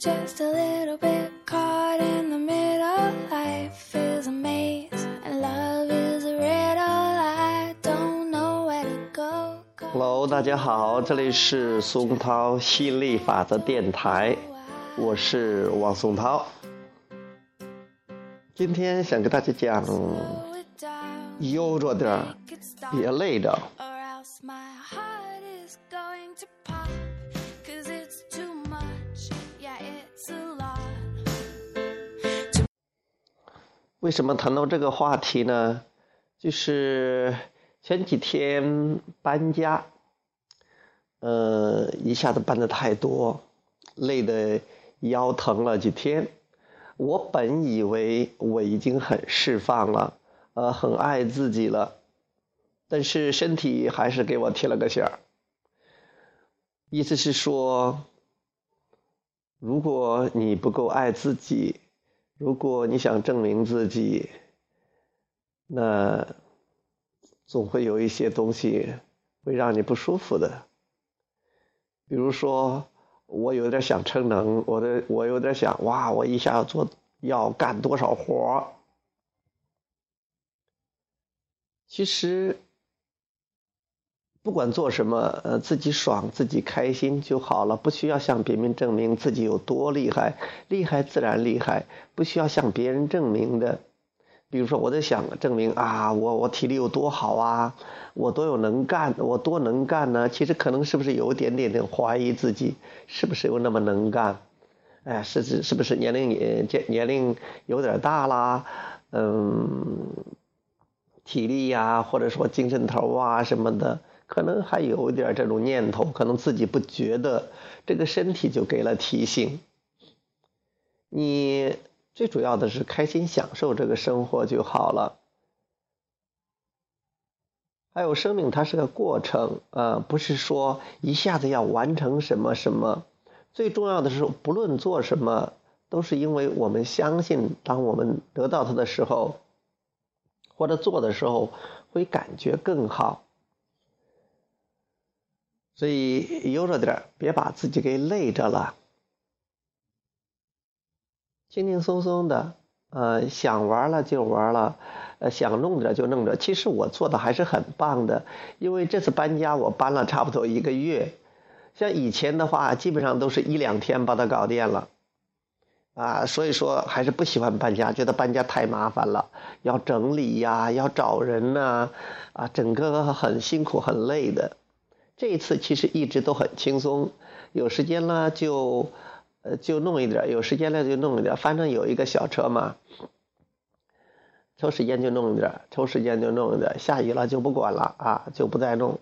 just a little bit caught in the middle. Life is a maze and love is a riddle. I don't know where to go. Hello，大家好，这里是松涛吸引力法则电台，我是王松涛。今天想跟大家讲，悠着点儿，别累着。为什么谈到这个话题呢？就是前几天搬家，呃，一下子搬的太多，累得腰疼了几天。我本以为我已经很释放了，呃，很爱自己了，但是身体还是给我贴了个线儿。意思是说，如果你不够爱自己，如果你想证明自己，那总会有一些东西会让你不舒服的。比如说，我有点想逞能，我的我有点想哇，我一下要做要干多少活其实，不管做什么，呃，自己爽，自己开心就好了，不需要向别人证明自己有多厉害，厉害自然厉害，不需要向别人证明的。比如说，我在想证明啊，我我体力有多好啊，我多有能干，我多能干呢？其实可能是不是有一点点的怀疑自己，是不是有那么能干？哎，是是是不是年龄也年年龄有点大啦？嗯，体力呀、或者说精神头啊什么的，可能还有点这种念头，可能自己不觉得，这个身体就给了提醒。你最主要的是开心享受这个生活就好了。还有生命它是个过程，呃，不是说一下子要完成什么什么。最重要的是，不论做什么，都是因为我们相信，当我们得到它的时候，或者做的时候，会感觉更好。所以悠着点，别把自己给累着了，轻轻松松的，呃，想玩了就玩了，呃，想弄着就弄着。其实我做的还是很棒的，因为这次搬家我搬了差不多一个月，像以前的话，基本上都是一两天把它搞定了，啊，所以说还是不喜欢搬家，觉得搬家太麻烦了，要整理呀，要找人呐、啊，整个很辛苦很累的。这一次其实一直都很轻松，有时间了就呃就弄一点，有时间了就弄一点，反正有一个小车嘛，抽时间就弄一点，抽时间就弄一点，下雨了就不管了啊，就不再弄。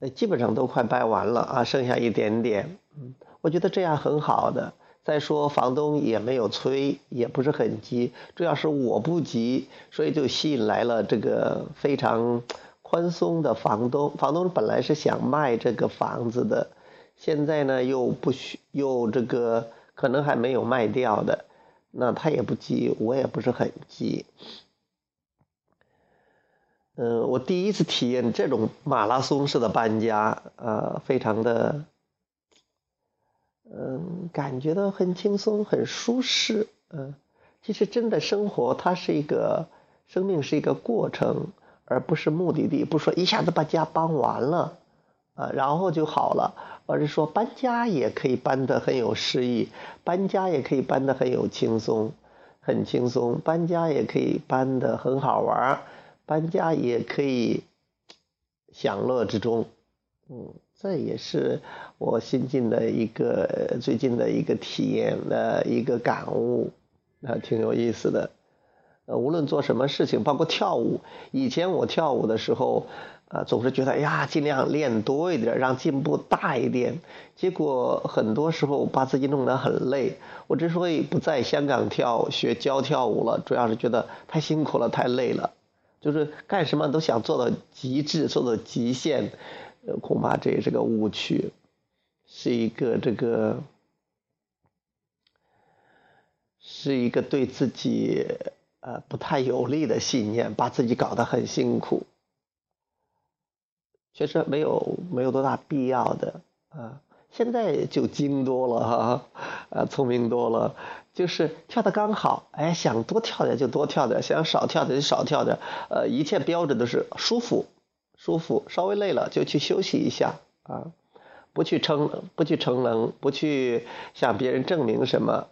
呃，基本上都快掰完了啊，剩下一点点。嗯，我觉得这样很好的。再说房东也没有催，也不是很急，主要是我不急，所以就吸引来了这个非常宽松的房东。房东本来是想卖这个房子的，现在呢又不需又这个可能还没有卖掉的，那他也不急，我也不是很急。嗯，我第一次体验这种马拉松式的搬家，呃，非常的，嗯，感觉到很轻松，很舒适。嗯，其实真的生活它是一个，生命是一个过程，而不是目的地。不说一下子把家搬完了，啊，然后就好了，而是说搬家也可以搬得很有诗意，搬家也可以搬得很有轻松，很轻松，搬家也可以搬得很好玩。搬家也可以享乐之中，嗯，这也是我新进的一个最近的一个体验的一个感悟，啊，挺有意思的。呃，无论做什么事情，包括跳舞，以前我跳舞的时候，啊，总是觉得哎呀，尽量练多一点，让进步大一点。结果很多时候把自己弄得很累。我之所以不在香港跳学教跳舞了，主要是觉得太辛苦了，太累了。就是干什么都想做到极致，做到极限，呃，恐怕这也是个误区，是一个这个，是一个对自己呃不太有利的信念，把自己搞得很辛苦，确实没有没有多大必要的啊。现在就精多了哈，呃，聪明多了，就是跳的刚好，哎，想多跳点就多跳点，想少跳点就少跳点，呃，一切标准都是舒服，舒服，稍微累了就去休息一下啊，不去逞，不去逞能，不去向别人证明什么，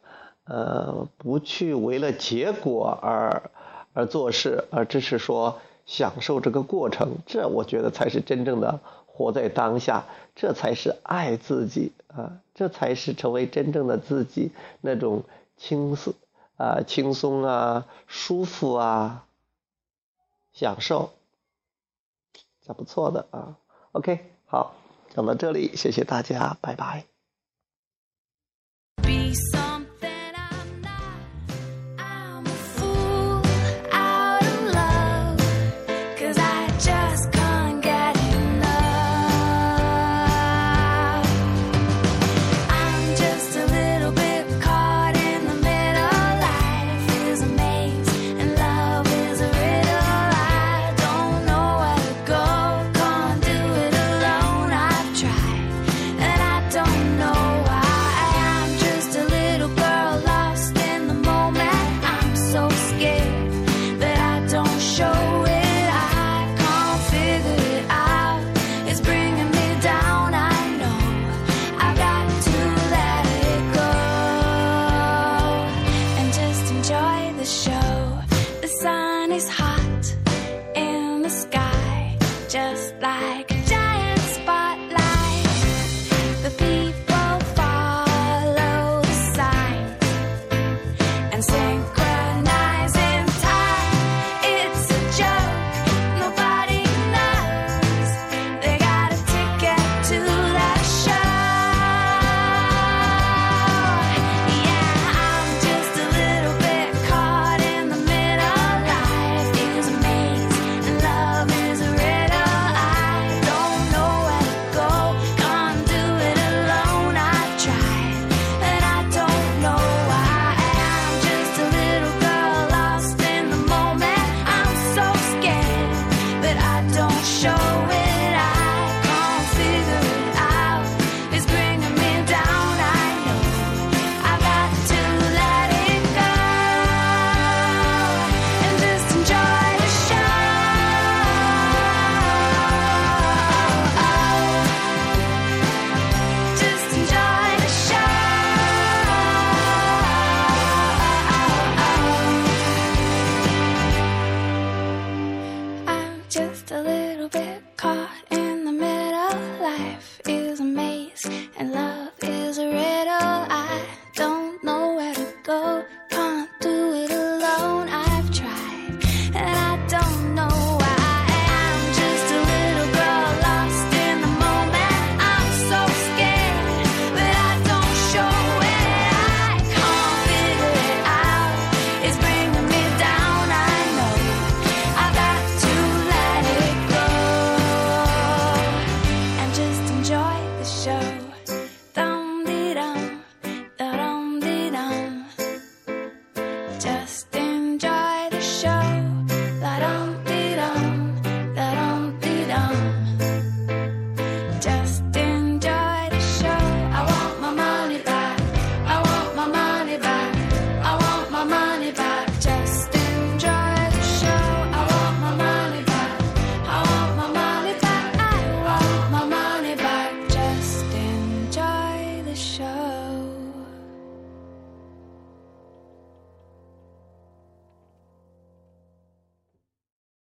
呃，不去为了结果而而做事，而只是说享受这个过程，这我觉得才是真正的。活在当下，这才是爱自己啊！这才是成为真正的自己那种轻松啊、轻松啊、舒服啊、享受，这不错的啊。OK，好，讲到这里，谢谢大家，拜拜。